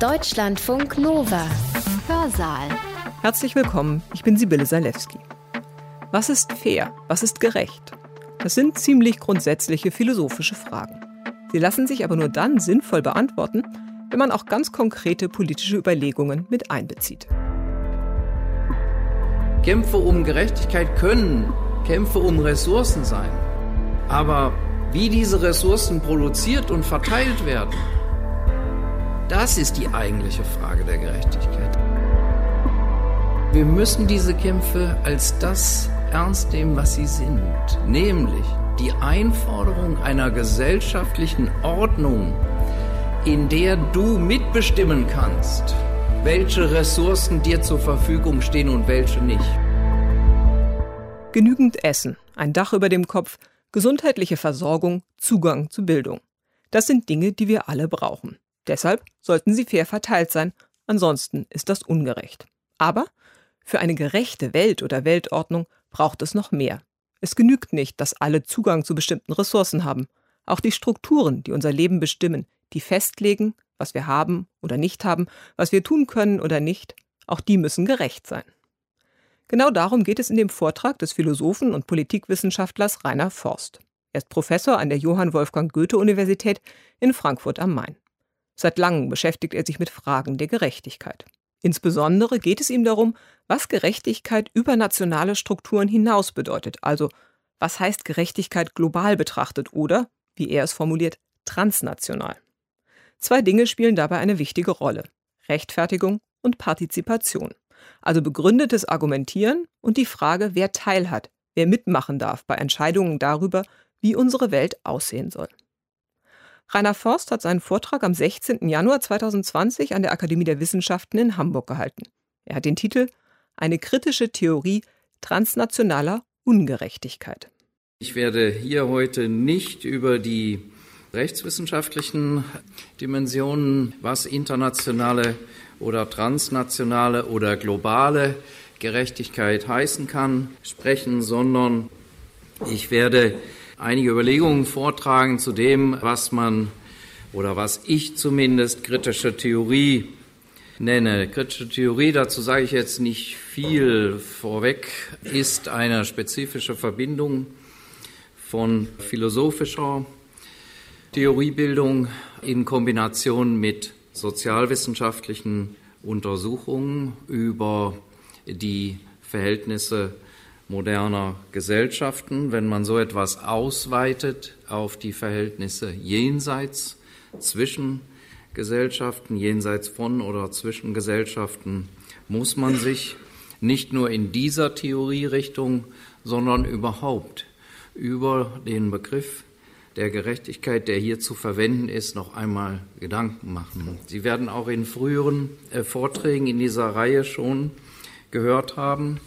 Deutschlandfunk Nova. Hörsaal. Herzlich willkommen, ich bin Sibylle Salewski. Was ist fair? Was ist gerecht? Das sind ziemlich grundsätzliche philosophische Fragen. Sie lassen sich aber nur dann sinnvoll beantworten, wenn man auch ganz konkrete politische Überlegungen mit einbezieht. Kämpfe um Gerechtigkeit können Kämpfe um Ressourcen sein. Aber wie diese Ressourcen produziert und verteilt werden, das ist die eigentliche Frage der Gerechtigkeit. Wir müssen diese Kämpfe als das ernst nehmen, was sie sind, nämlich die Einforderung einer gesellschaftlichen Ordnung, in der du mitbestimmen kannst, welche Ressourcen dir zur Verfügung stehen und welche nicht. Genügend Essen, ein Dach über dem Kopf, gesundheitliche Versorgung, Zugang zu Bildung. Das sind Dinge, die wir alle brauchen. Deshalb sollten sie fair verteilt sein, ansonsten ist das ungerecht. Aber für eine gerechte Welt oder Weltordnung braucht es noch mehr. Es genügt nicht, dass alle Zugang zu bestimmten Ressourcen haben. Auch die Strukturen, die unser Leben bestimmen, die festlegen, was wir haben oder nicht haben, was wir tun können oder nicht, auch die müssen gerecht sein. Genau darum geht es in dem Vortrag des Philosophen und Politikwissenschaftlers Rainer Forst. Er ist Professor an der Johann Wolfgang Goethe Universität in Frankfurt am Main. Seit langem beschäftigt er sich mit Fragen der Gerechtigkeit. Insbesondere geht es ihm darum, was Gerechtigkeit über nationale Strukturen hinaus bedeutet, also was heißt Gerechtigkeit global betrachtet oder, wie er es formuliert, transnational. Zwei Dinge spielen dabei eine wichtige Rolle Rechtfertigung und Partizipation also begründetes Argumentieren und die Frage, wer teilhat, wer mitmachen darf bei Entscheidungen darüber, wie unsere Welt aussehen soll. Rainer Forst hat seinen Vortrag am 16. Januar 2020 an der Akademie der Wissenschaften in Hamburg gehalten. Er hat den Titel Eine kritische Theorie transnationaler Ungerechtigkeit. Ich werde hier heute nicht über die rechtswissenschaftlichen Dimensionen, was internationale oder transnationale oder globale Gerechtigkeit heißen kann, sprechen, sondern ich werde einige Überlegungen vortragen zu dem, was man oder was ich zumindest kritische Theorie nenne. Kritische Theorie, dazu sage ich jetzt nicht viel vorweg, ist eine spezifische Verbindung von philosophischer Theoriebildung in Kombination mit sozialwissenschaftlichen Untersuchungen über die Verhältnisse moderner Gesellschaften, wenn man so etwas ausweitet auf die Verhältnisse jenseits zwischen Gesellschaften, jenseits von oder zwischen Gesellschaften, muss man sich nicht nur in dieser Theorierichtung, sondern überhaupt über den Begriff der Gerechtigkeit, der hier zu verwenden ist, noch einmal Gedanken machen. Sie werden auch in früheren äh, Vorträgen in dieser Reihe schon gehört haben,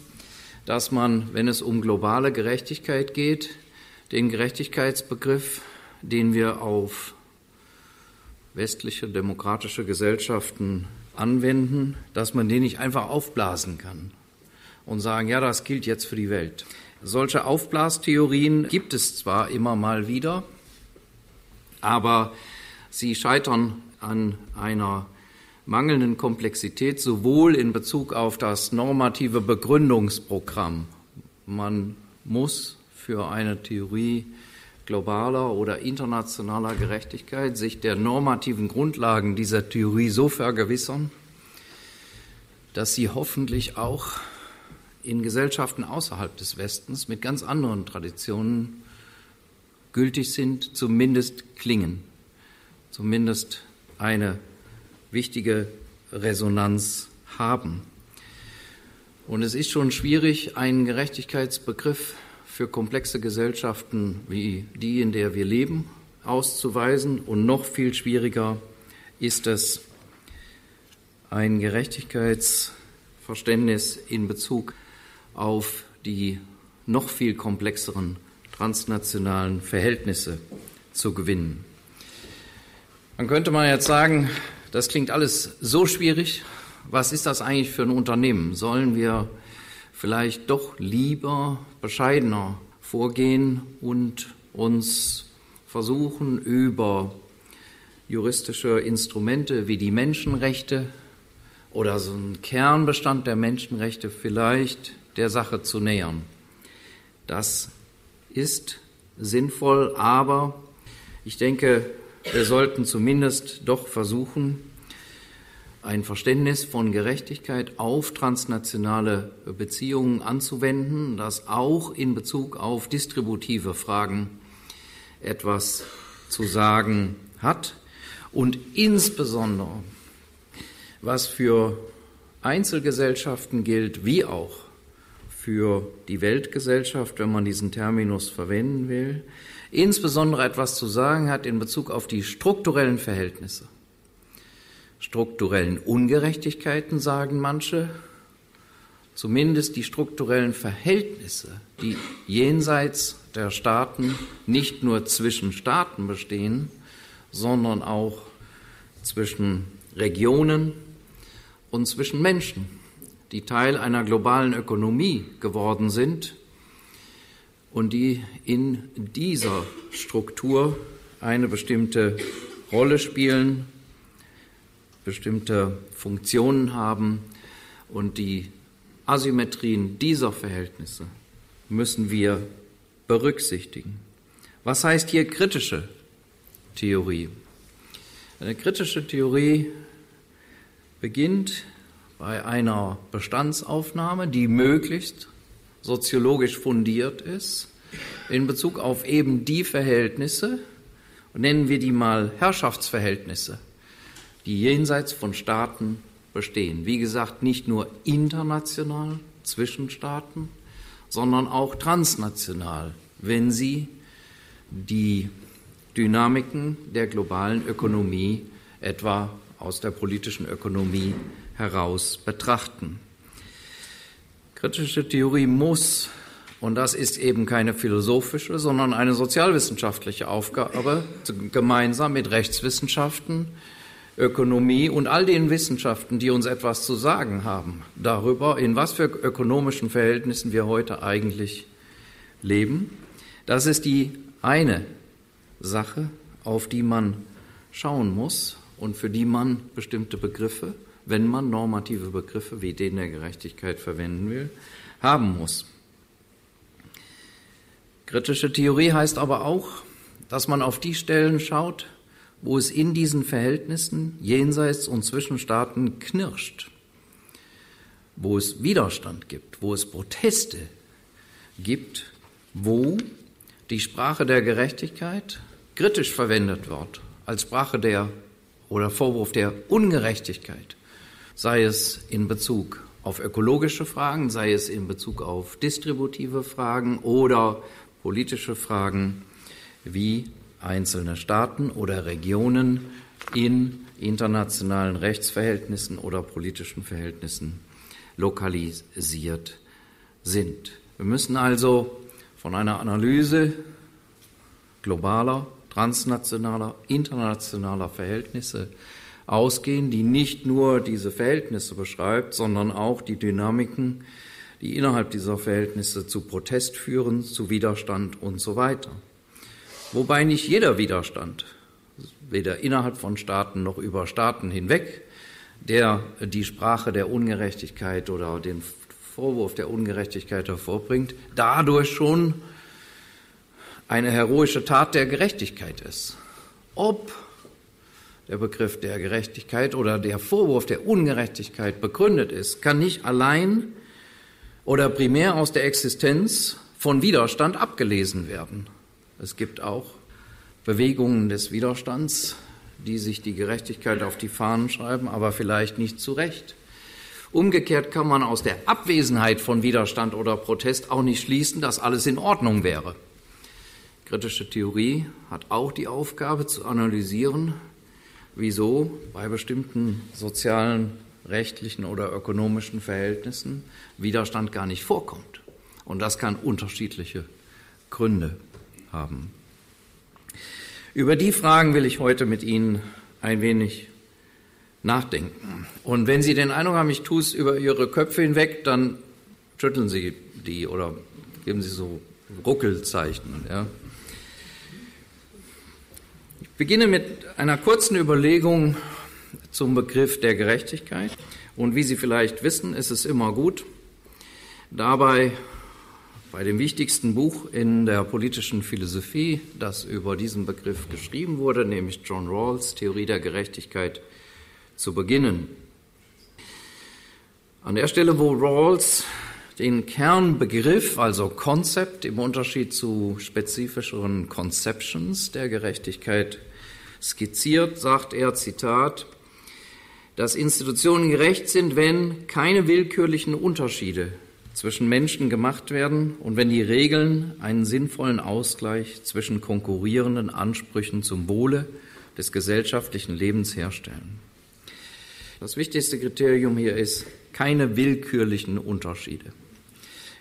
dass man, wenn es um globale Gerechtigkeit geht, den Gerechtigkeitsbegriff, den wir auf westliche demokratische Gesellschaften anwenden, dass man den nicht einfach aufblasen kann und sagen, ja, das gilt jetzt für die Welt. Solche Aufblastheorien gibt es zwar immer mal wieder, aber sie scheitern an einer mangelnden Komplexität sowohl in Bezug auf das normative Begründungsprogramm. Man muss für eine Theorie globaler oder internationaler Gerechtigkeit sich der normativen Grundlagen dieser Theorie so vergewissern, dass sie hoffentlich auch in Gesellschaften außerhalb des Westens mit ganz anderen Traditionen gültig sind, zumindest klingen, zumindest eine wichtige Resonanz haben. Und es ist schon schwierig, einen Gerechtigkeitsbegriff für komplexe Gesellschaften wie die, in der wir leben, auszuweisen. Und noch viel schwieriger ist es, ein Gerechtigkeitsverständnis in Bezug auf die noch viel komplexeren transnationalen Verhältnisse zu gewinnen. Man könnte mal jetzt sagen, das klingt alles so schwierig. Was ist das eigentlich für ein Unternehmen? Sollen wir vielleicht doch lieber bescheidener vorgehen und uns versuchen, über juristische Instrumente wie die Menschenrechte oder so ein Kernbestand der Menschenrechte vielleicht der Sache zu nähern. Das ist sinnvoll, aber ich denke, wir sollten zumindest doch versuchen, ein Verständnis von Gerechtigkeit auf transnationale Beziehungen anzuwenden, das auch in Bezug auf distributive Fragen etwas zu sagen hat. Und insbesondere was für Einzelgesellschaften gilt, wie auch für die Weltgesellschaft, wenn man diesen Terminus verwenden will, insbesondere etwas zu sagen hat in Bezug auf die strukturellen Verhältnisse. Strukturellen Ungerechtigkeiten, sagen manche, zumindest die strukturellen Verhältnisse, die jenseits der Staaten nicht nur zwischen Staaten bestehen, sondern auch zwischen Regionen und zwischen Menschen, die Teil einer globalen Ökonomie geworden sind und die in dieser Struktur eine bestimmte Rolle spielen, bestimmte Funktionen haben und die Asymmetrien dieser Verhältnisse müssen wir berücksichtigen. Was heißt hier kritische Theorie? Eine kritische Theorie beginnt bei einer Bestandsaufnahme, die möglichst soziologisch fundiert ist, in Bezug auf eben die Verhältnisse, nennen wir die mal Herrschaftsverhältnisse, die jenseits von Staaten bestehen. Wie gesagt, nicht nur international zwischen Staaten, sondern auch transnational, wenn sie die Dynamiken der globalen Ökonomie etwa aus der politischen Ökonomie heraus betrachten. Kritische Theorie muss, und das ist eben keine philosophische, sondern eine sozialwissenschaftliche Aufgabe, gemeinsam mit Rechtswissenschaften, Ökonomie und all den Wissenschaften, die uns etwas zu sagen haben darüber, in was für ökonomischen Verhältnissen wir heute eigentlich leben. Das ist die eine Sache, auf die man schauen muss und für die man bestimmte Begriffe, wenn man normative Begriffe wie den der Gerechtigkeit verwenden will, haben muss. Kritische Theorie heißt aber auch, dass man auf die Stellen schaut, wo es in diesen Verhältnissen jenseits und zwischen Staaten knirscht, wo es Widerstand gibt, wo es Proteste gibt, wo die Sprache der Gerechtigkeit kritisch verwendet wird, als Sprache der oder Vorwurf der Ungerechtigkeit, sei es in Bezug auf ökologische Fragen, sei es in Bezug auf distributive Fragen oder politische Fragen, wie einzelne Staaten oder Regionen in internationalen Rechtsverhältnissen oder politischen Verhältnissen lokalisiert sind. Wir müssen also von einer Analyse globaler transnationaler, internationaler Verhältnisse ausgehen, die nicht nur diese Verhältnisse beschreibt, sondern auch die Dynamiken, die innerhalb dieser Verhältnisse zu Protest führen, zu Widerstand und so weiter. Wobei nicht jeder Widerstand, weder innerhalb von Staaten noch über Staaten hinweg, der die Sprache der Ungerechtigkeit oder den Vorwurf der Ungerechtigkeit hervorbringt, dadurch schon eine heroische Tat der Gerechtigkeit ist. Ob der Begriff der Gerechtigkeit oder der Vorwurf der Ungerechtigkeit begründet ist, kann nicht allein oder primär aus der Existenz von Widerstand abgelesen werden. Es gibt auch Bewegungen des Widerstands, die sich die Gerechtigkeit auf die Fahnen schreiben, aber vielleicht nicht zu Recht. Umgekehrt kann man aus der Abwesenheit von Widerstand oder Protest auch nicht schließen, dass alles in Ordnung wäre. Kritische Theorie hat auch die Aufgabe zu analysieren, wieso bei bestimmten sozialen, rechtlichen oder ökonomischen Verhältnissen Widerstand gar nicht vorkommt. Und das kann unterschiedliche Gründe haben. Über die Fragen will ich heute mit Ihnen ein wenig nachdenken. Und wenn Sie den Eindruck haben, ich tue es über Ihre Köpfe hinweg, dann schütteln Sie die oder geben Sie so Ruckelzeichen. Ja. Beginne mit einer kurzen Überlegung zum Begriff der Gerechtigkeit. Und wie Sie vielleicht wissen, ist es immer gut, dabei bei dem wichtigsten Buch in der politischen Philosophie, das über diesen Begriff geschrieben wurde, nämlich John Rawls Theorie der Gerechtigkeit, zu beginnen. An der Stelle, wo Rawls den Kernbegriff, also Konzept im Unterschied zu spezifischeren Conceptions der Gerechtigkeit skizziert, sagt er, Zitat, dass Institutionen gerecht sind, wenn keine willkürlichen Unterschiede zwischen Menschen gemacht werden und wenn die Regeln einen sinnvollen Ausgleich zwischen konkurrierenden Ansprüchen zum Wohle des gesellschaftlichen Lebens herstellen. Das wichtigste Kriterium hier ist keine willkürlichen Unterschiede.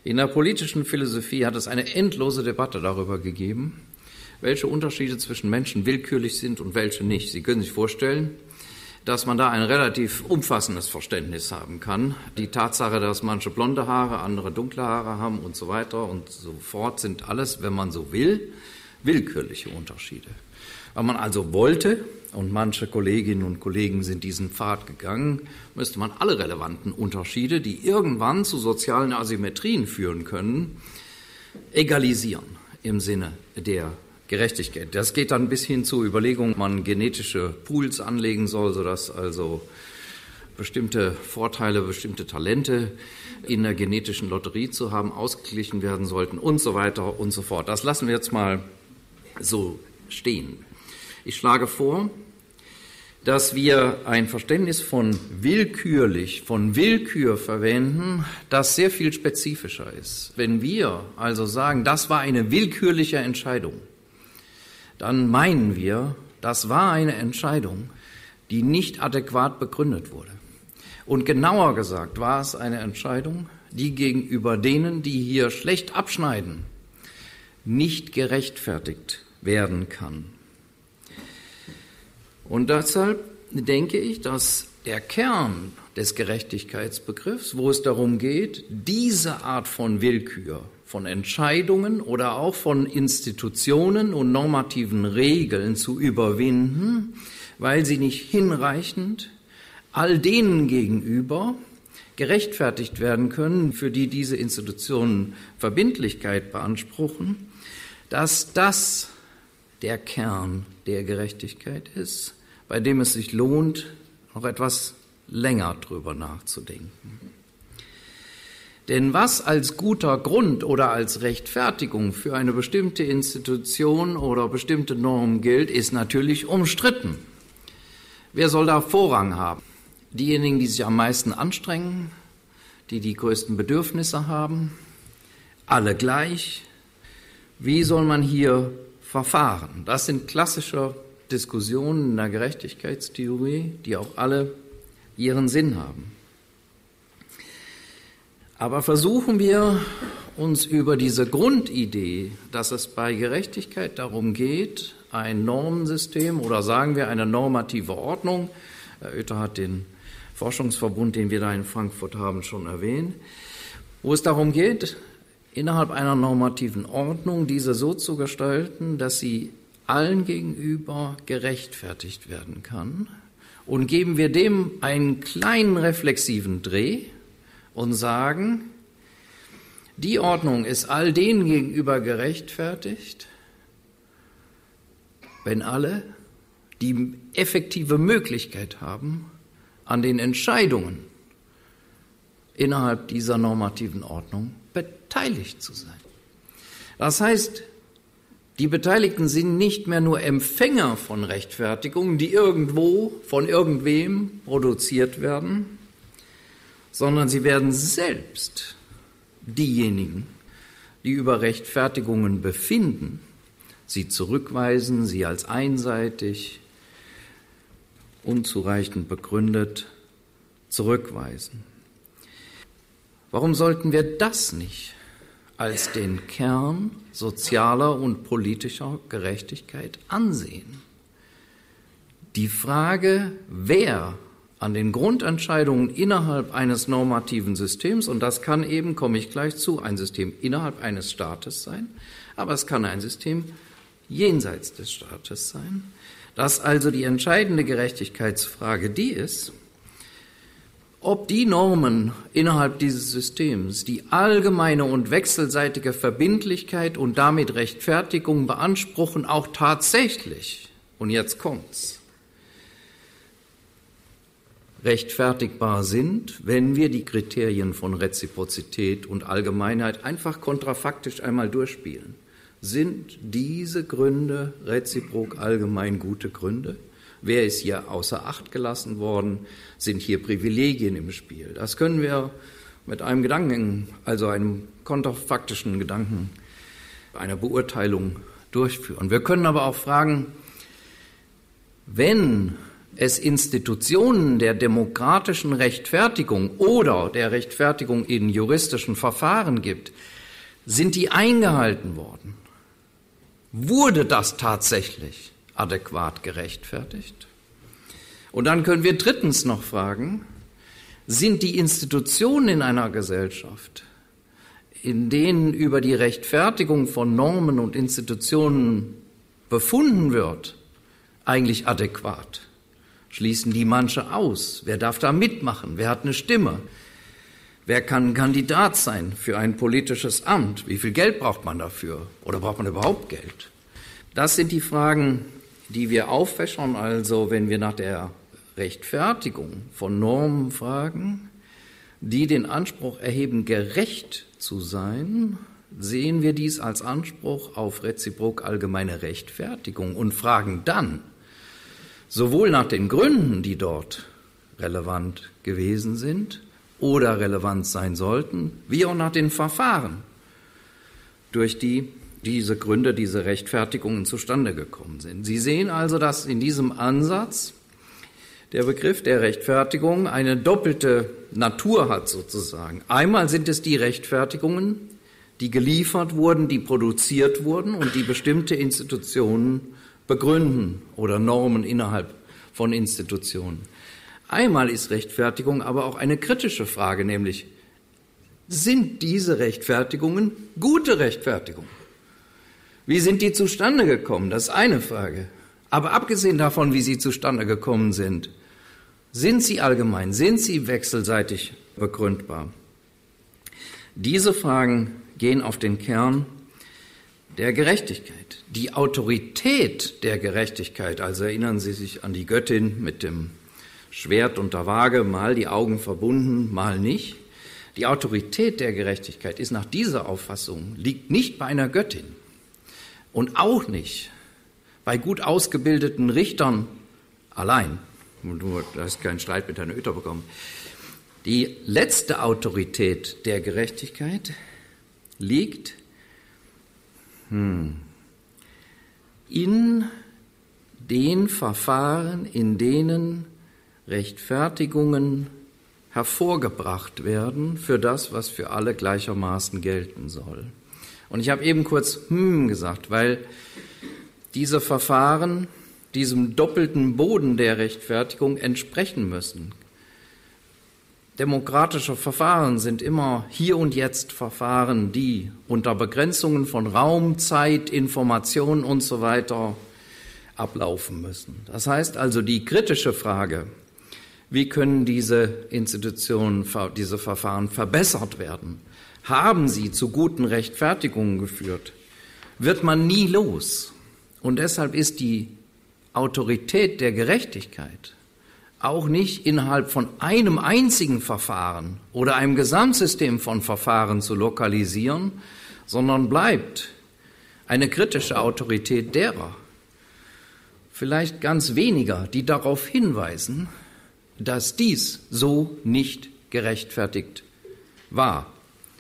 In der politischen Philosophie hat es eine endlose Debatte darüber gegeben, welche Unterschiede zwischen Menschen willkürlich sind und welche nicht. Sie können sich vorstellen, dass man da ein relativ umfassendes Verständnis haben kann. Die Tatsache, dass manche blonde Haare, andere dunkle Haare haben und so weiter und so fort, sind alles, wenn man so will, willkürliche Unterschiede. Wenn man also wollte, und manche Kolleginnen und Kollegen sind diesen Pfad gegangen, müsste man alle relevanten Unterschiede, die irgendwann zu sozialen Asymmetrien führen können, egalisieren im Sinne der Gerechtigkeit. Das geht dann bis hin zu Überlegungen, man genetische Pools anlegen soll, sodass also bestimmte Vorteile, bestimmte Talente in der genetischen Lotterie zu haben, ausgeglichen werden sollten und so weiter und so fort. Das lassen wir jetzt mal so stehen. Ich schlage vor, dass wir ein Verständnis von willkürlich, von Willkür verwenden, das sehr viel spezifischer ist. Wenn wir also sagen, das war eine willkürliche Entscheidung, dann meinen wir, das war eine Entscheidung, die nicht adäquat begründet wurde. Und genauer gesagt war es eine Entscheidung, die gegenüber denen, die hier schlecht abschneiden, nicht gerechtfertigt werden kann. Und deshalb denke ich, dass der Kern des Gerechtigkeitsbegriffs, wo es darum geht, diese Art von Willkür, von Entscheidungen oder auch von Institutionen und normativen Regeln zu überwinden, weil sie nicht hinreichend all denen gegenüber gerechtfertigt werden können, für die diese Institutionen Verbindlichkeit beanspruchen, dass das der Kern der Gerechtigkeit ist, bei dem es sich lohnt, noch etwas länger drüber nachzudenken. Denn was als guter Grund oder als Rechtfertigung für eine bestimmte Institution oder bestimmte Norm gilt, ist natürlich umstritten. Wer soll da Vorrang haben? Diejenigen, die sich am meisten anstrengen, die die größten Bedürfnisse haben, alle gleich. Wie soll man hier verfahren? Das sind klassische Diskussionen in der Gerechtigkeitstheorie, die auch alle ihren Sinn haben. Aber versuchen wir uns über diese Grundidee, dass es bei Gerechtigkeit darum geht, ein Normensystem oder sagen wir eine normative Ordnung, Herr Oether hat den Forschungsverbund, den wir da in Frankfurt haben, schon erwähnt, wo es darum geht, innerhalb einer normativen Ordnung diese so zu gestalten, dass sie allen gegenüber gerechtfertigt werden kann. Und geben wir dem einen kleinen reflexiven Dreh, und sagen, die Ordnung ist all denen gegenüber gerechtfertigt, wenn alle die effektive Möglichkeit haben, an den Entscheidungen innerhalb dieser normativen Ordnung beteiligt zu sein. Das heißt, die Beteiligten sind nicht mehr nur Empfänger von Rechtfertigungen, die irgendwo von irgendwem produziert werden, sondern sie werden selbst diejenigen, die über Rechtfertigungen befinden, sie zurückweisen, sie als einseitig, unzureichend begründet zurückweisen. Warum sollten wir das nicht als den Kern sozialer und politischer Gerechtigkeit ansehen? Die Frage, wer an den Grundentscheidungen innerhalb eines normativen Systems, und das kann eben, komme ich gleich zu, ein System innerhalb eines Staates sein, aber es kann ein System jenseits des Staates sein. dass also die entscheidende Gerechtigkeitsfrage die ist, ob die Normen innerhalb dieses Systems die allgemeine und wechselseitige Verbindlichkeit und damit Rechtfertigung beanspruchen, auch tatsächlich, und jetzt kommt's, rechtfertigbar sind, wenn wir die Kriterien von Reziprozität und Allgemeinheit einfach kontrafaktisch einmal durchspielen. Sind diese Gründe reziprok allgemein gute Gründe? Wer ist hier außer Acht gelassen worden? Sind hier Privilegien im Spiel? Das können wir mit einem Gedanken, also einem konterfaktischen Gedanken, einer Beurteilung durchführen. Wir können aber auch fragen, wenn es Institutionen der demokratischen Rechtfertigung oder der Rechtfertigung in juristischen Verfahren gibt, sind die eingehalten worden? Wurde das tatsächlich? adäquat gerechtfertigt? Und dann können wir drittens noch fragen, sind die Institutionen in einer Gesellschaft, in denen über die Rechtfertigung von Normen und Institutionen befunden wird, eigentlich adäquat? Schließen die manche aus? Wer darf da mitmachen? Wer hat eine Stimme? Wer kann Kandidat sein für ein politisches Amt? Wie viel Geld braucht man dafür? Oder braucht man überhaupt Geld? Das sind die Fragen, die wir auffächern, also wenn wir nach der Rechtfertigung von Normen fragen, die den Anspruch erheben, gerecht zu sein, sehen wir dies als Anspruch auf reziprok allgemeine Rechtfertigung und fragen dann sowohl nach den Gründen, die dort relevant gewesen sind oder relevant sein sollten, wie auch nach den Verfahren, durch die diese Gründe, diese Rechtfertigungen zustande gekommen sind. Sie sehen also, dass in diesem Ansatz der Begriff der Rechtfertigung eine doppelte Natur hat sozusagen. Einmal sind es die Rechtfertigungen, die geliefert wurden, die produziert wurden und die bestimmte Institutionen begründen oder Normen innerhalb von Institutionen. Einmal ist Rechtfertigung aber auch eine kritische Frage, nämlich sind diese Rechtfertigungen gute Rechtfertigungen? Wie sind die zustande gekommen? Das ist eine Frage. Aber abgesehen davon, wie sie zustande gekommen sind, sind sie allgemein, sind sie wechselseitig begründbar? Diese Fragen gehen auf den Kern der Gerechtigkeit. Die Autorität der Gerechtigkeit, also erinnern Sie sich an die Göttin mit dem Schwert und der Waage, mal die Augen verbunden, mal nicht. Die Autorität der Gerechtigkeit ist nach dieser Auffassung, liegt nicht bei einer Göttin, und auch nicht bei gut ausgebildeten Richtern allein. Du hast keinen Streit mit Herrn Oether bekommen. Die letzte Autorität der Gerechtigkeit liegt hm, in den Verfahren, in denen Rechtfertigungen hervorgebracht werden für das, was für alle gleichermaßen gelten soll. Und ich habe eben kurz hm gesagt, weil diese Verfahren diesem doppelten Boden der Rechtfertigung entsprechen müssen. Demokratische Verfahren sind immer hier und jetzt Verfahren, die unter Begrenzungen von Raum, Zeit, Information und so weiter ablaufen müssen. Das heißt also, die kritische Frage, wie können diese Institutionen, diese Verfahren verbessert werden, haben sie zu guten Rechtfertigungen geführt, wird man nie los. Und deshalb ist die Autorität der Gerechtigkeit auch nicht innerhalb von einem einzigen Verfahren oder einem Gesamtsystem von Verfahren zu lokalisieren, sondern bleibt eine kritische Autorität derer, vielleicht ganz weniger, die darauf hinweisen, dass dies so nicht gerechtfertigt war.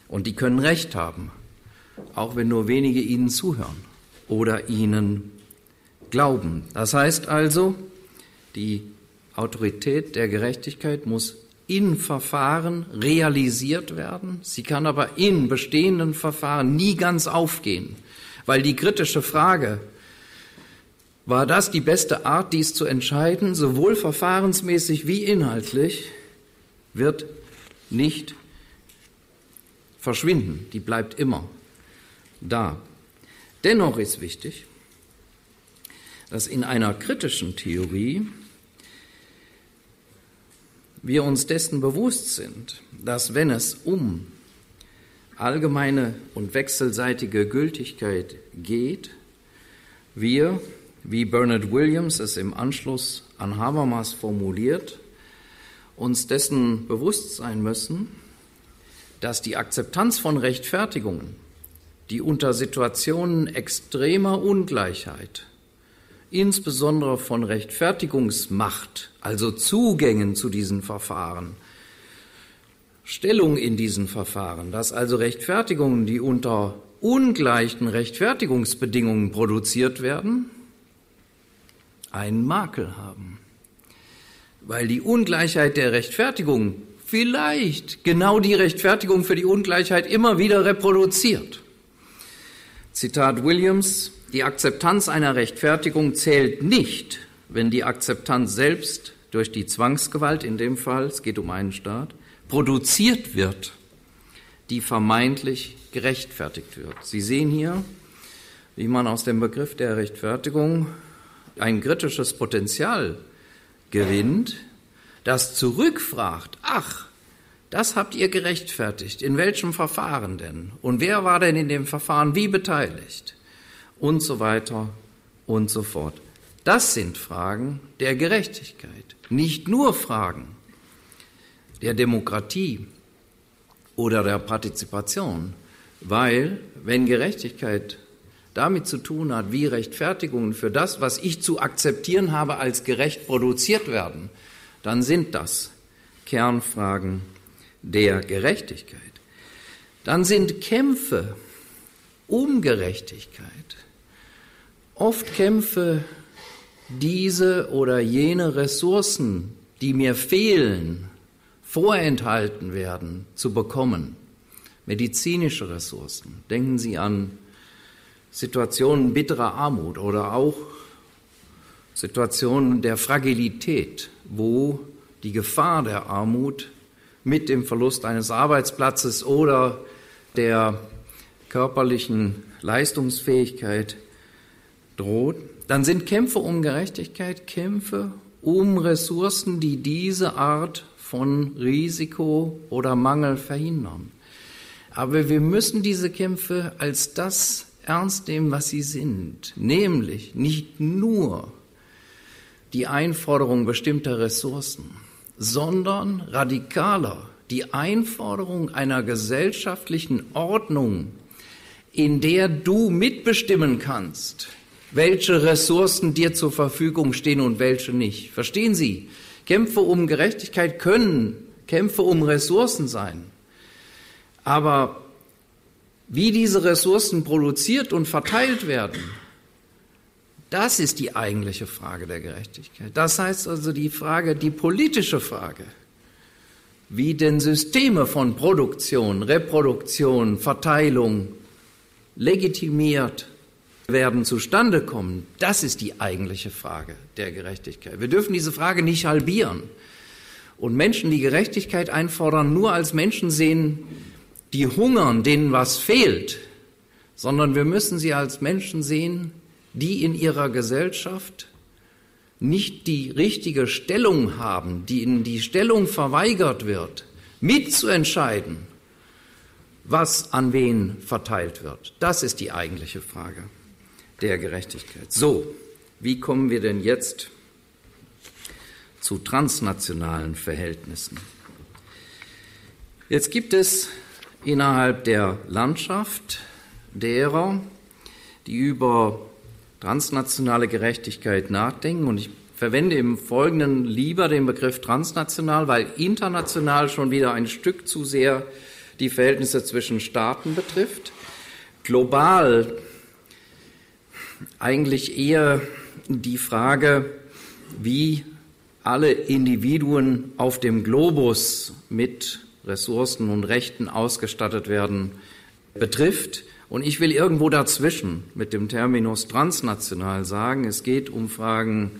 Und die können Recht haben, auch wenn nur wenige ihnen zuhören oder ihnen glauben. Das heißt also, die Autorität der Gerechtigkeit muss in Verfahren realisiert werden. Sie kann aber in bestehenden Verfahren nie ganz aufgehen, weil die kritische Frage, war das die beste Art, dies zu entscheiden, sowohl verfahrensmäßig wie inhaltlich, wird nicht verschwinden, die bleibt immer da. Dennoch ist wichtig, dass in einer kritischen Theorie wir uns dessen bewusst sind, dass wenn es um allgemeine und wechselseitige Gültigkeit geht, wir, wie Bernard Williams es im Anschluss an Habermas formuliert, uns dessen bewusst sein müssen, dass die Akzeptanz von Rechtfertigungen, die unter Situationen extremer Ungleichheit, insbesondere von Rechtfertigungsmacht, also Zugängen zu diesen Verfahren, Stellung in diesen Verfahren, dass also Rechtfertigungen, die unter ungleichen Rechtfertigungsbedingungen produziert werden, einen Makel haben. Weil die Ungleichheit der Rechtfertigung vielleicht genau die Rechtfertigung für die Ungleichheit immer wieder reproduziert. Zitat Williams, die Akzeptanz einer Rechtfertigung zählt nicht, wenn die Akzeptanz selbst durch die Zwangsgewalt, in dem Fall, es geht um einen Staat, produziert wird, die vermeintlich gerechtfertigt wird. Sie sehen hier, wie man aus dem Begriff der Rechtfertigung ein kritisches Potenzial gewinnt, das zurückfragt, ach, das habt ihr gerechtfertigt. In welchem Verfahren denn? Und wer war denn in dem Verfahren wie beteiligt? Und so weiter und so fort. Das sind Fragen der Gerechtigkeit, nicht nur Fragen der Demokratie oder der Partizipation, weil wenn Gerechtigkeit damit zu tun hat, wie Rechtfertigungen für das, was ich zu akzeptieren habe, als gerecht produziert werden, dann sind das Kernfragen der Gerechtigkeit. Dann sind Kämpfe um Gerechtigkeit oft Kämpfe, diese oder jene Ressourcen, die mir fehlen, vorenthalten werden, zu bekommen. Medizinische Ressourcen. Denken Sie an Situationen bitterer Armut oder auch Situationen der Fragilität, wo die Gefahr der Armut mit dem Verlust eines Arbeitsplatzes oder der körperlichen Leistungsfähigkeit droht, dann sind Kämpfe um Gerechtigkeit Kämpfe um Ressourcen, die diese Art von Risiko oder Mangel verhindern. Aber wir müssen diese Kämpfe als das ernst nehmen, was sie sind, nämlich nicht nur die Einforderung bestimmter Ressourcen, sondern radikaler die Einforderung einer gesellschaftlichen Ordnung, in der du mitbestimmen kannst, welche Ressourcen dir zur Verfügung stehen und welche nicht. Verstehen Sie? Kämpfe um Gerechtigkeit können Kämpfe um Ressourcen sein. Aber wie diese Ressourcen produziert und verteilt werden, das ist die eigentliche Frage der Gerechtigkeit. Das heißt also die Frage, die politische Frage, wie denn Systeme von Produktion, Reproduktion, Verteilung legitimiert werden zustande kommen, das ist die eigentliche Frage der Gerechtigkeit. Wir dürfen diese Frage nicht halbieren und Menschen, die Gerechtigkeit einfordern, nur als Menschen sehen, die hungern, denen was fehlt, sondern wir müssen sie als Menschen sehen, die in ihrer Gesellschaft nicht die richtige Stellung haben, die ihnen die Stellung verweigert wird, mitzuentscheiden, was an wen verteilt wird. Das ist die eigentliche Frage der Gerechtigkeit. So, wie kommen wir denn jetzt zu transnationalen Verhältnissen? Jetzt gibt es innerhalb der Landschaft derer, die über transnationale Gerechtigkeit nachdenken. Und ich verwende im Folgenden lieber den Begriff transnational, weil international schon wieder ein Stück zu sehr die Verhältnisse zwischen Staaten betrifft. Global eigentlich eher die Frage, wie alle Individuen auf dem Globus mit Ressourcen und Rechten ausgestattet werden, betrifft. Und ich will irgendwo dazwischen mit dem Terminus transnational sagen, es geht um Fragen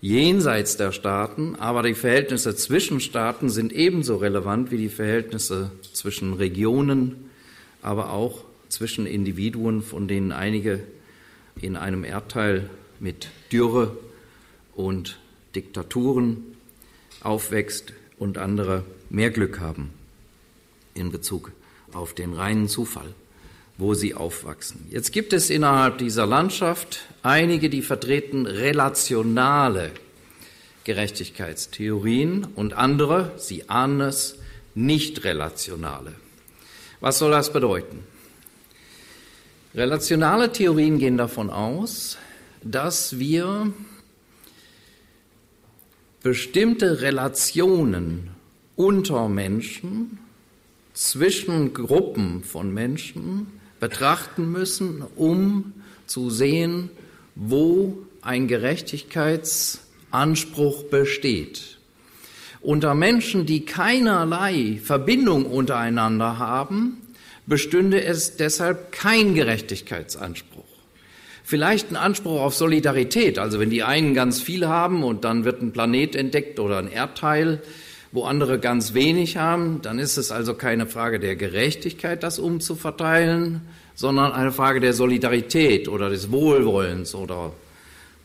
jenseits der Staaten, aber die Verhältnisse zwischen Staaten sind ebenso relevant wie die Verhältnisse zwischen Regionen, aber auch zwischen Individuen, von denen einige in einem Erdteil mit Dürre und Diktaturen aufwächst und andere mehr Glück haben in Bezug auf den reinen Zufall, wo sie aufwachsen. Jetzt gibt es innerhalb dieser Landschaft einige, die vertreten relationale Gerechtigkeitstheorien und andere, Sie ahnen es, nicht relationale. Was soll das bedeuten? Relationale Theorien gehen davon aus, dass wir bestimmte Relationen unter Menschen, zwischen Gruppen von Menschen betrachten müssen, um zu sehen, wo ein Gerechtigkeitsanspruch besteht. Unter Menschen, die keinerlei Verbindung untereinander haben, bestünde es deshalb kein Gerechtigkeitsanspruch. Vielleicht ein Anspruch auf Solidarität, also wenn die einen ganz viel haben und dann wird ein Planet entdeckt oder ein Erdteil, wo andere ganz wenig haben, dann ist es also keine Frage der Gerechtigkeit, das umzuverteilen, sondern eine Frage der Solidarität oder des Wohlwollens oder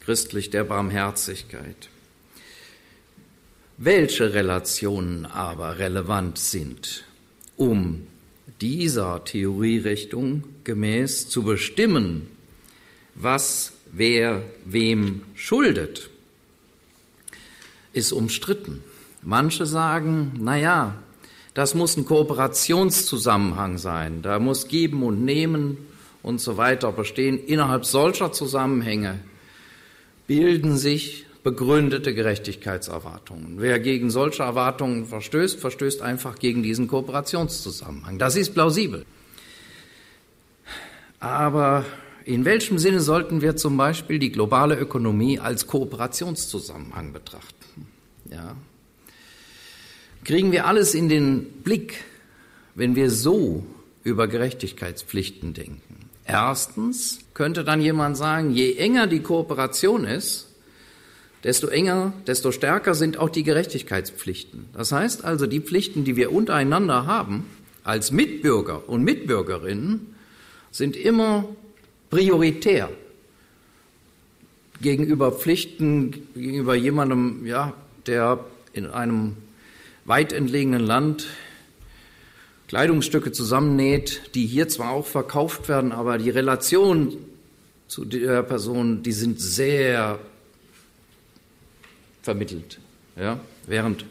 christlich der Barmherzigkeit. Welche Relationen aber relevant sind, um dieser Theorierichtung gemäß zu bestimmen, was wer wem schuldet, ist umstritten. Manche sagen, na ja, das muss ein Kooperationszusammenhang sein. Da muss Geben und Nehmen und so weiter bestehen. Innerhalb solcher Zusammenhänge bilden sich begründete Gerechtigkeitserwartungen. Wer gegen solche Erwartungen verstößt, verstößt einfach gegen diesen Kooperationszusammenhang. Das ist plausibel. Aber in welchem Sinne sollten wir zum Beispiel die globale Ökonomie als Kooperationszusammenhang betrachten? Ja. Kriegen wir alles in den Blick, wenn wir so über Gerechtigkeitspflichten denken? Erstens könnte dann jemand sagen, je enger die Kooperation ist, desto enger, desto stärker sind auch die Gerechtigkeitspflichten. Das heißt also, die Pflichten, die wir untereinander haben, als Mitbürger und Mitbürgerinnen, sind immer prioritär gegenüber Pflichten, gegenüber jemandem, ja, der in einem weit entlegenen Land Kleidungsstücke zusammennäht, die hier zwar auch verkauft werden, aber die Relation zu der Person, die sind sehr vermittelt. Ja? Während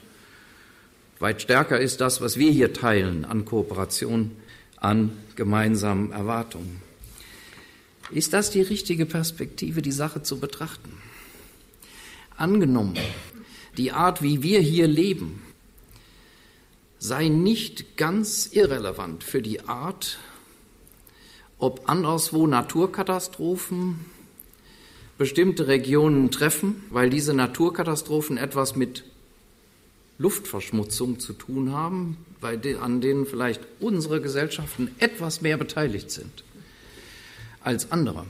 weit stärker ist das, was wir hier teilen an Kooperation, an gemeinsamen Erwartungen. Ist das die richtige Perspektive, die Sache zu betrachten? Angenommen, die Art, wie wir hier leben, sei nicht ganz irrelevant für die Art, ob anderswo Naturkatastrophen bestimmte Regionen treffen, weil diese Naturkatastrophen etwas mit Luftverschmutzung zu tun haben, an denen vielleicht unsere Gesellschaften etwas mehr beteiligt sind als andere.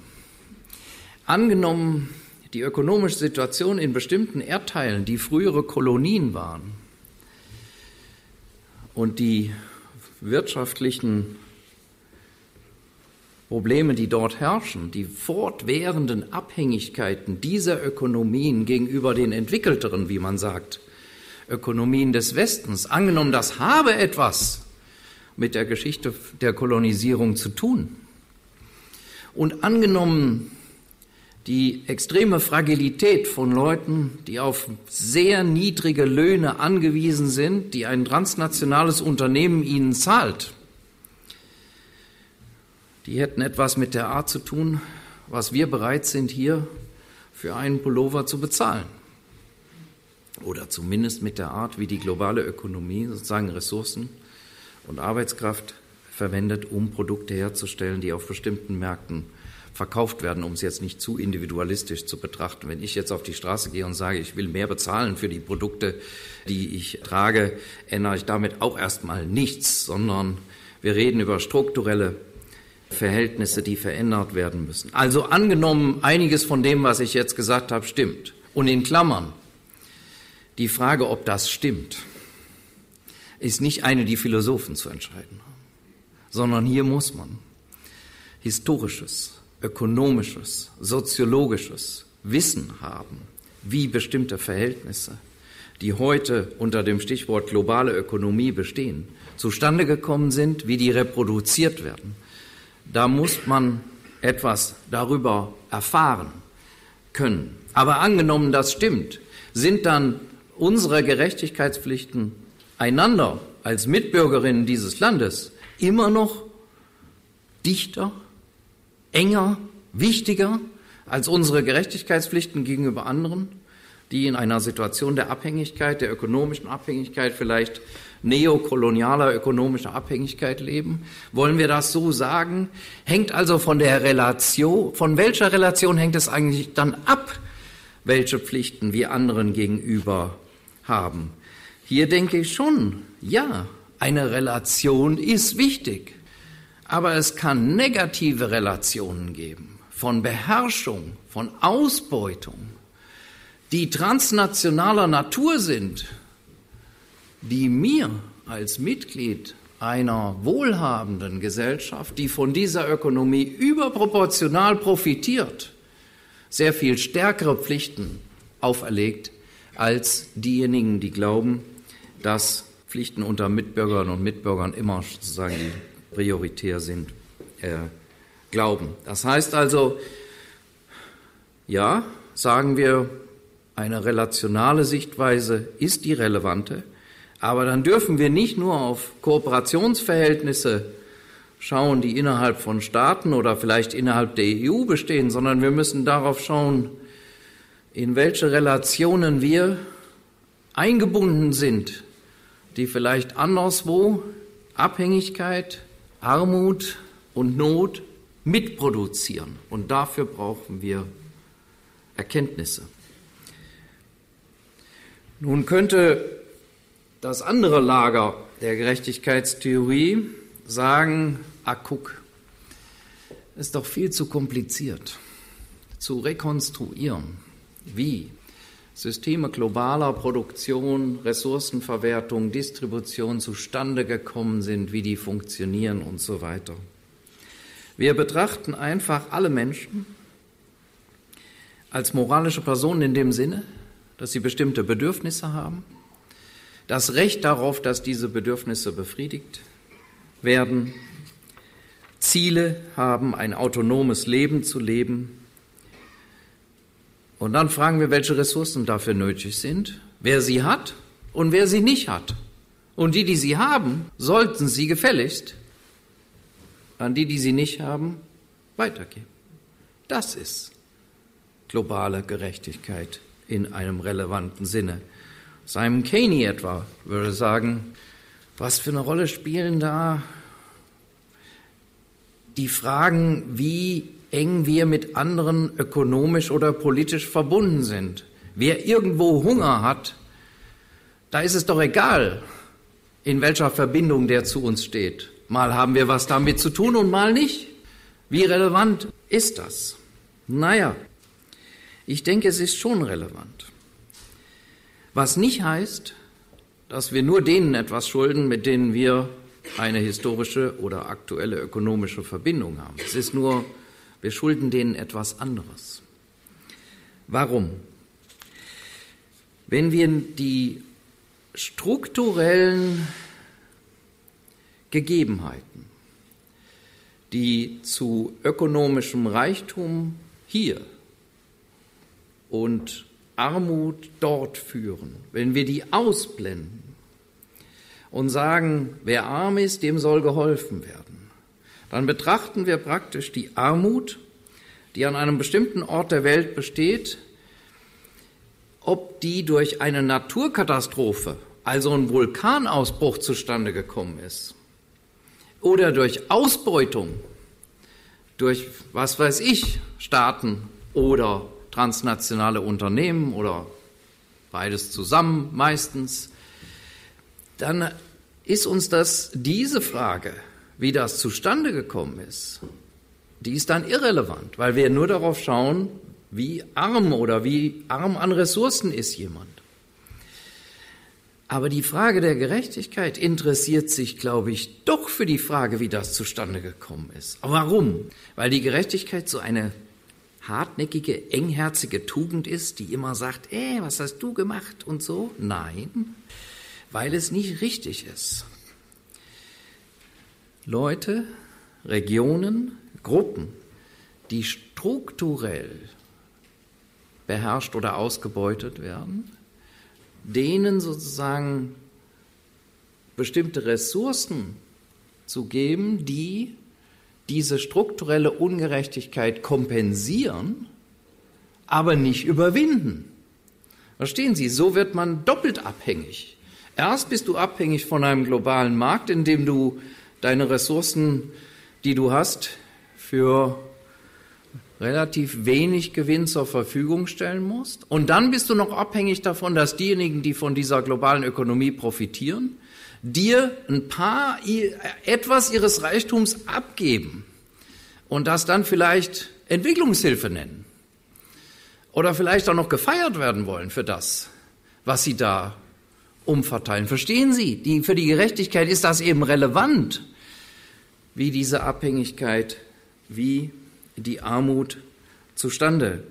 Angenommen, die ökonomische Situation in bestimmten Erdteilen, die frühere Kolonien waren, und die wirtschaftlichen Probleme, die dort herrschen, die fortwährenden Abhängigkeiten dieser Ökonomien gegenüber den entwickelteren, wie man sagt, Ökonomien des Westens, angenommen, das habe etwas mit der Geschichte der Kolonisierung zu tun, und angenommen die extreme Fragilität von Leuten, die auf sehr niedrige Löhne angewiesen sind, die ein transnationales Unternehmen ihnen zahlt, die hätten etwas mit der Art zu tun, was wir bereit sind hier für einen Pullover zu bezahlen. Oder zumindest mit der Art, wie die globale Ökonomie sozusagen Ressourcen und Arbeitskraft verwendet, um Produkte herzustellen, die auf bestimmten Märkten verkauft werden, um es jetzt nicht zu individualistisch zu betrachten. Wenn ich jetzt auf die Straße gehe und sage, ich will mehr bezahlen für die Produkte, die ich trage, ändere ich damit auch erstmal nichts, sondern wir reden über strukturelle Verhältnisse, die verändert werden müssen. Also angenommen, einiges von dem, was ich jetzt gesagt habe, stimmt. Und in Klammern, die Frage, ob das stimmt, ist nicht eine, die Philosophen zu entscheiden haben, sondern hier muss man historisches, ökonomisches, soziologisches, Wissen haben, wie bestimmte Verhältnisse, die heute unter dem Stichwort globale Ökonomie bestehen, zustande gekommen sind, wie die reproduziert werden. Da muss man etwas darüber erfahren können. Aber angenommen, das stimmt, sind dann unsere Gerechtigkeitspflichten einander als Mitbürgerinnen dieses Landes immer noch dichter, enger, wichtiger als unsere Gerechtigkeitspflichten gegenüber anderen, die in einer Situation der Abhängigkeit, der ökonomischen Abhängigkeit, vielleicht neokolonialer ökonomischer Abhängigkeit leben? Wollen wir das so sagen? Hängt also von der Relation, von welcher Relation hängt es eigentlich dann ab, welche Pflichten wir anderen gegenüber haben? Hier denke ich schon, ja, eine Relation ist wichtig. Aber es kann negative Relationen geben von Beherrschung, von Ausbeutung, die transnationaler Natur sind, die mir als Mitglied einer wohlhabenden Gesellschaft, die von dieser Ökonomie überproportional profitiert, sehr viel stärkere Pflichten auferlegt als diejenigen, die glauben, dass Pflichten unter Mitbürgerinnen und Mitbürgern immer sozusagen prioritär sind, äh, glauben. Das heißt also, ja, sagen wir, eine relationale Sichtweise ist die relevante, aber dann dürfen wir nicht nur auf Kooperationsverhältnisse schauen, die innerhalb von Staaten oder vielleicht innerhalb der EU bestehen, sondern wir müssen darauf schauen, in welche Relationen wir eingebunden sind, die vielleicht anderswo Abhängigkeit, Armut und Not mitproduzieren. Und dafür brauchen wir Erkenntnisse. Nun könnte das andere Lager der Gerechtigkeitstheorie sagen, ah guck, ist doch viel zu kompliziert zu rekonstruieren, wie Systeme globaler Produktion, Ressourcenverwertung, Distribution zustande gekommen sind, wie die funktionieren und so weiter. Wir betrachten einfach alle Menschen als moralische Personen in dem Sinne, dass sie bestimmte Bedürfnisse haben, das Recht darauf, dass diese Bedürfnisse befriedigt werden, Ziele haben, ein autonomes Leben zu leben. Und dann fragen wir, welche Ressourcen dafür nötig sind, wer sie hat und wer sie nicht hat. Und die, die sie haben, sollten sie gefälligst an die, die sie nicht haben, weitergeben. Das ist globale Gerechtigkeit in einem relevanten Sinne. Simon Caney etwa würde sagen, was für eine Rolle spielen da die Fragen, wie eng wir mit anderen ökonomisch oder politisch verbunden sind. Wer irgendwo Hunger hat, da ist es doch egal, in welcher Verbindung der zu uns steht. Mal haben wir was damit zu tun und mal nicht. Wie relevant ist das? Naja, ich denke, es ist schon relevant. Was nicht heißt, dass wir nur denen etwas schulden, mit denen wir eine historische oder aktuelle ökonomische Verbindung haben. Es ist nur, wir schulden denen etwas anderes. Warum? Wenn wir die strukturellen Gegebenheiten, die zu ökonomischem Reichtum hier und Armut dort führen, wenn wir die ausblenden und sagen, wer arm ist, dem soll geholfen werden, dann betrachten wir praktisch die Armut, die an einem bestimmten Ort der Welt besteht, ob die durch eine Naturkatastrophe, also ein Vulkanausbruch zustande gekommen ist, oder durch Ausbeutung, durch was weiß ich, Staaten oder transnationale Unternehmen oder beides zusammen meistens, dann ist uns das diese Frage, wie das zustande gekommen ist, die ist dann irrelevant, weil wir nur darauf schauen, wie arm oder wie arm an Ressourcen ist jemand. Aber die Frage der Gerechtigkeit interessiert sich, glaube ich, doch für die Frage, wie das zustande gekommen ist. Warum? Weil die Gerechtigkeit so eine hartnäckige, engherzige Tugend ist, die immer sagt, ey, was hast du gemacht und so. Nein, weil es nicht richtig ist. Leute, Regionen, Gruppen, die strukturell beherrscht oder ausgebeutet werden, denen sozusagen bestimmte Ressourcen zu geben, die diese strukturelle Ungerechtigkeit kompensieren, aber nicht überwinden. Verstehen Sie, so wird man doppelt abhängig. Erst bist du abhängig von einem globalen Markt, in dem du deine Ressourcen, die du hast, für relativ wenig Gewinn zur Verfügung stellen musst. Und dann bist du noch abhängig davon, dass diejenigen, die von dieser globalen Ökonomie profitieren, dir ein paar, etwas ihres Reichtums abgeben und das dann vielleicht Entwicklungshilfe nennen. Oder vielleicht auch noch gefeiert werden wollen für das, was sie da umverteilen. Verstehen Sie? Die, für die Gerechtigkeit ist das eben relevant, wie diese Abhängigkeit, wie die Armut zustande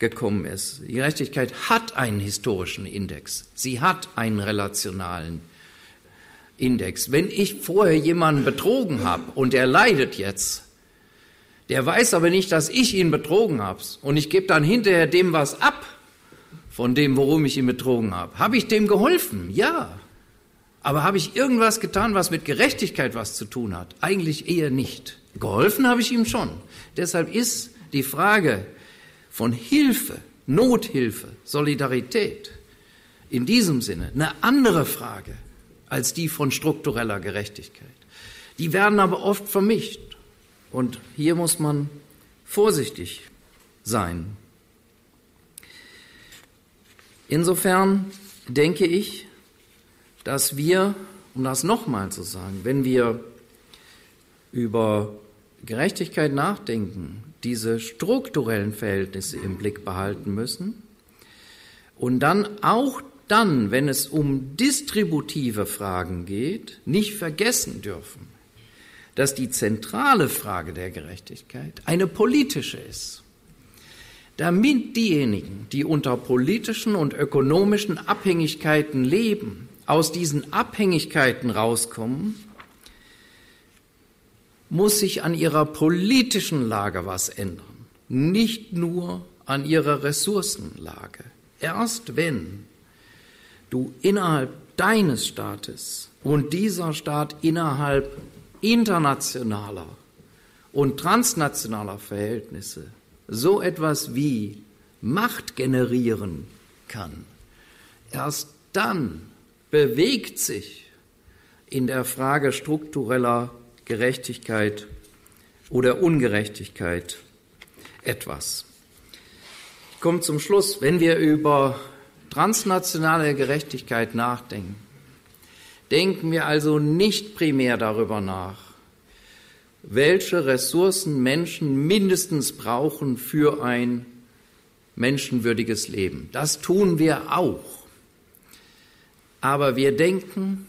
gekommen ist. Die Gerechtigkeit hat einen historischen Index. Sie hat einen relationalen Index. Wenn ich vorher jemanden betrogen habe und er leidet jetzt, der weiß aber nicht, dass ich ihn betrogen habe und ich gebe dann hinterher dem was ab von dem, worum ich ihn betrogen habe. Habe ich dem geholfen? Ja. Aber habe ich irgendwas getan, was mit Gerechtigkeit was zu tun hat? Eigentlich eher nicht. Geholfen habe ich ihm schon. Deshalb ist die Frage von Hilfe, Nothilfe, Solidarität in diesem Sinne eine andere Frage als die von struktureller Gerechtigkeit. Die werden aber oft vermischt. Und hier muss man vorsichtig sein. Insofern denke ich, dass wir, um das nochmal zu sagen, wenn wir über Gerechtigkeit nachdenken, diese strukturellen Verhältnisse im Blick behalten müssen und dann auch dann, wenn es um distributive Fragen geht, nicht vergessen dürfen, dass die zentrale Frage der Gerechtigkeit eine politische ist. Damit diejenigen, die unter politischen und ökonomischen Abhängigkeiten leben, aus diesen Abhängigkeiten rauskommen, muss sich an ihrer politischen Lage was ändern, nicht nur an ihrer Ressourcenlage. Erst wenn du innerhalb deines Staates und dieser Staat innerhalb internationaler und transnationaler Verhältnisse so etwas wie Macht generieren kann, erst dann bewegt sich in der Frage struktureller Gerechtigkeit oder Ungerechtigkeit etwas. Ich komme zum Schluss. Wenn wir über transnationale Gerechtigkeit nachdenken, denken wir also nicht primär darüber nach, welche Ressourcen Menschen mindestens brauchen für ein menschenwürdiges Leben. Das tun wir auch. Aber wir denken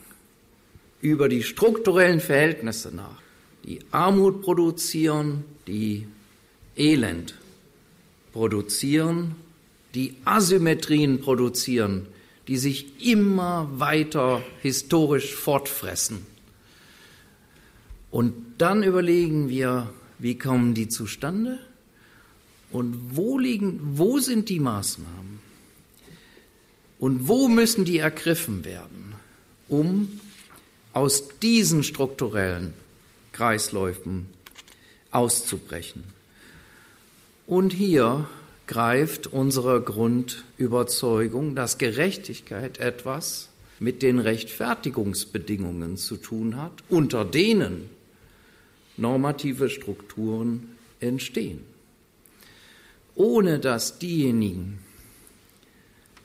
über die strukturellen Verhältnisse nach, die Armut produzieren, die Elend produzieren die Asymmetrien produzieren, die sich immer weiter historisch fortfressen. Und dann überlegen wir, wie kommen die zustande und wo liegen, wo sind die Maßnahmen und wo müssen die ergriffen werden, um aus diesen strukturellen Kreisläufen auszubrechen. Und hier greift unsere Grundüberzeugung, dass Gerechtigkeit etwas mit den Rechtfertigungsbedingungen zu tun hat, unter denen normative Strukturen entstehen. Ohne dass diejenigen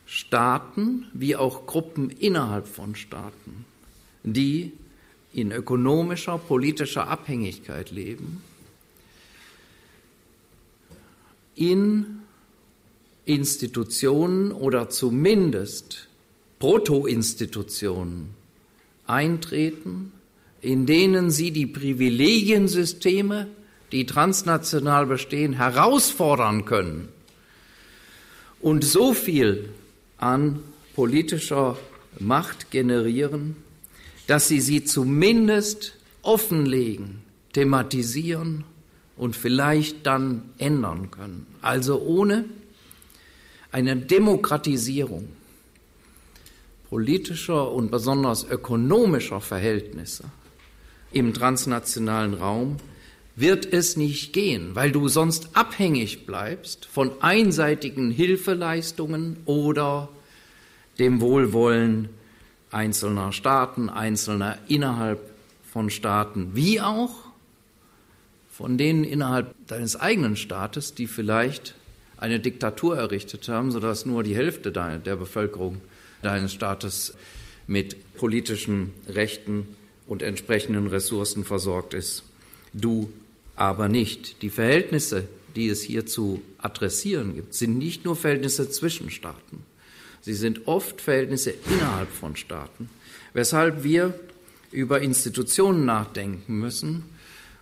Staaten wie auch Gruppen innerhalb von Staaten, die in ökonomischer, politischer Abhängigkeit leben, in Institutionen oder zumindest Protoinstitutionen eintreten, in denen sie die Privilegiensysteme die transnational bestehen, herausfordern können und so viel an politischer Macht generieren, dass sie sie zumindest offenlegen, thematisieren und vielleicht dann ändern können. Also ohne eine Demokratisierung politischer und besonders ökonomischer Verhältnisse im transnationalen Raum wird es nicht gehen, weil du sonst abhängig bleibst von einseitigen Hilfeleistungen oder dem Wohlwollen einzelner Staaten, einzelner innerhalb von Staaten, wie auch von denen innerhalb deines eigenen Staates, die vielleicht eine Diktatur errichtet haben, sodass nur die Hälfte der Bevölkerung deines Staates mit politischen Rechten und entsprechenden Ressourcen versorgt ist. Du aber nicht. Die Verhältnisse, die es hier zu adressieren gibt, sind nicht nur Verhältnisse zwischen Staaten. Sie sind oft Verhältnisse innerhalb von Staaten, weshalb wir über Institutionen nachdenken müssen,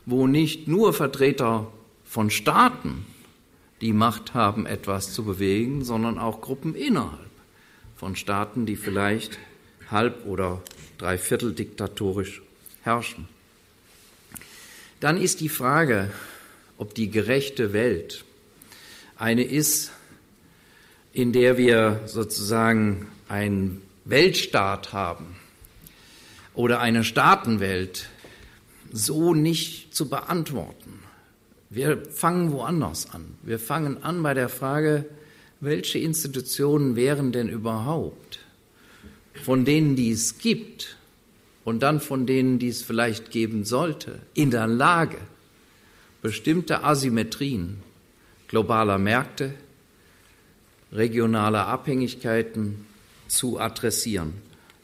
wo nicht nur Vertreter von Staaten die Macht haben, etwas zu bewegen, sondern auch Gruppen innerhalb von Staaten, die vielleicht halb oder dreiviertel diktatorisch herrschen. Dann ist die Frage, ob die gerechte Welt eine ist, in der wir sozusagen einen Weltstaat haben oder eine Staatenwelt, so nicht zu beantworten. Wir fangen woanders an. Wir fangen an bei der Frage, welche Institutionen wären denn überhaupt von denen, die es gibt und dann von denen, die es vielleicht geben sollte, in der Lage, bestimmte Asymmetrien globaler Märkte, regionaler Abhängigkeiten zu adressieren.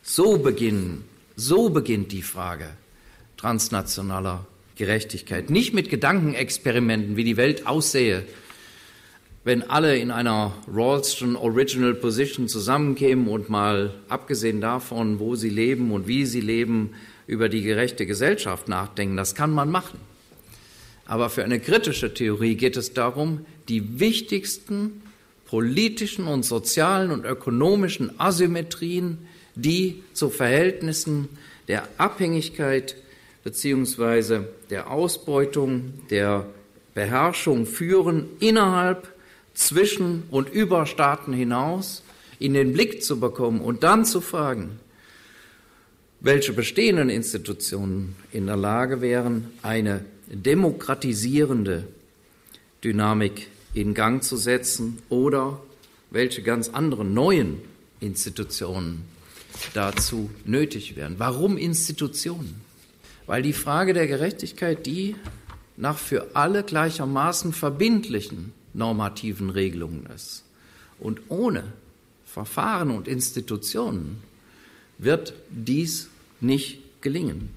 So beginnen, so beginnt die Frage transnationaler Gerechtigkeit. Nicht mit Gedankenexperimenten, wie die Welt aussähe, wenn alle in einer Ralston Original Position zusammenkämen und mal abgesehen davon, wo sie leben und wie sie leben, über die gerechte Gesellschaft nachdenken, das kann man machen. Aber für eine kritische Theorie geht es darum, die wichtigsten politischen und sozialen und ökonomischen Asymmetrien, die zu Verhältnissen der Abhängigkeit beziehungsweise der Ausbeutung, der Beherrschung führen innerhalb zwischen und über Staaten hinaus in den Blick zu bekommen und dann zu fragen, welche bestehenden Institutionen in der Lage wären, eine demokratisierende Dynamik in Gang zu setzen oder welche ganz anderen neuen Institutionen dazu nötig wären. Warum Institutionen? Weil die Frage der Gerechtigkeit die nach für alle gleichermaßen verbindlichen normativen Regelungen ist. Und ohne Verfahren und Institutionen wird dies nicht gelingen.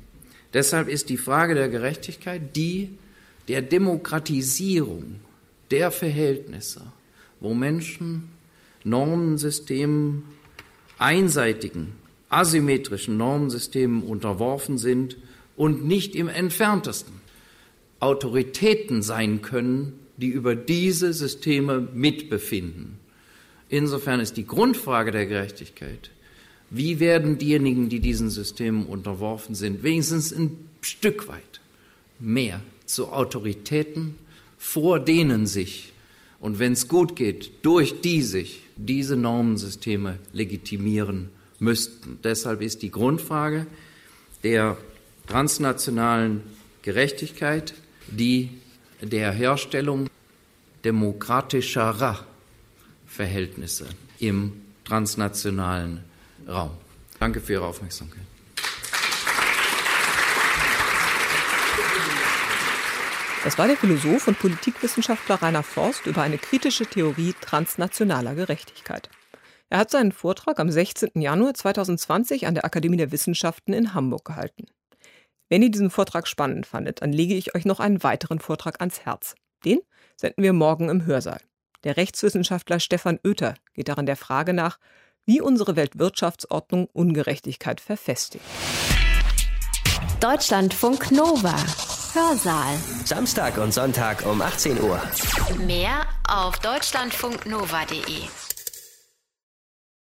Deshalb ist die Frage der Gerechtigkeit die der Demokratisierung der Verhältnisse, wo Menschen Normensystemen, einseitigen, asymmetrischen Normensystemen unterworfen sind und nicht im entferntesten Autoritäten sein können, die über diese Systeme mitbefinden. Insofern ist die Grundfrage der Gerechtigkeit, wie werden diejenigen, die diesen Systemen unterworfen sind, wenigstens ein Stück weit mehr zu Autoritäten, vor denen sich, und wenn es gut geht, durch die sich diese Normensysteme legitimieren müssten. Deshalb ist die Grundfrage der transnationalen Gerechtigkeit die der Herstellung demokratischerer Verhältnisse im transnationalen Raum. Danke für Ihre Aufmerksamkeit. Das war der Philosoph und Politikwissenschaftler Rainer Forst über eine kritische Theorie transnationaler Gerechtigkeit. Er hat seinen Vortrag am 16. Januar 2020 an der Akademie der Wissenschaften in Hamburg gehalten. Wenn ihr diesen Vortrag spannend fandet, dann lege ich euch noch einen weiteren Vortrag ans Herz. Den senden wir morgen im Hörsaal. Der Rechtswissenschaftler Stefan Oether geht darin der Frage nach, wie unsere Weltwirtschaftsordnung Ungerechtigkeit verfestigt. Deutschlandfunk Nova Hörsaal. Samstag und Sonntag um 18 Uhr. Mehr auf deutschlandfunknova.de.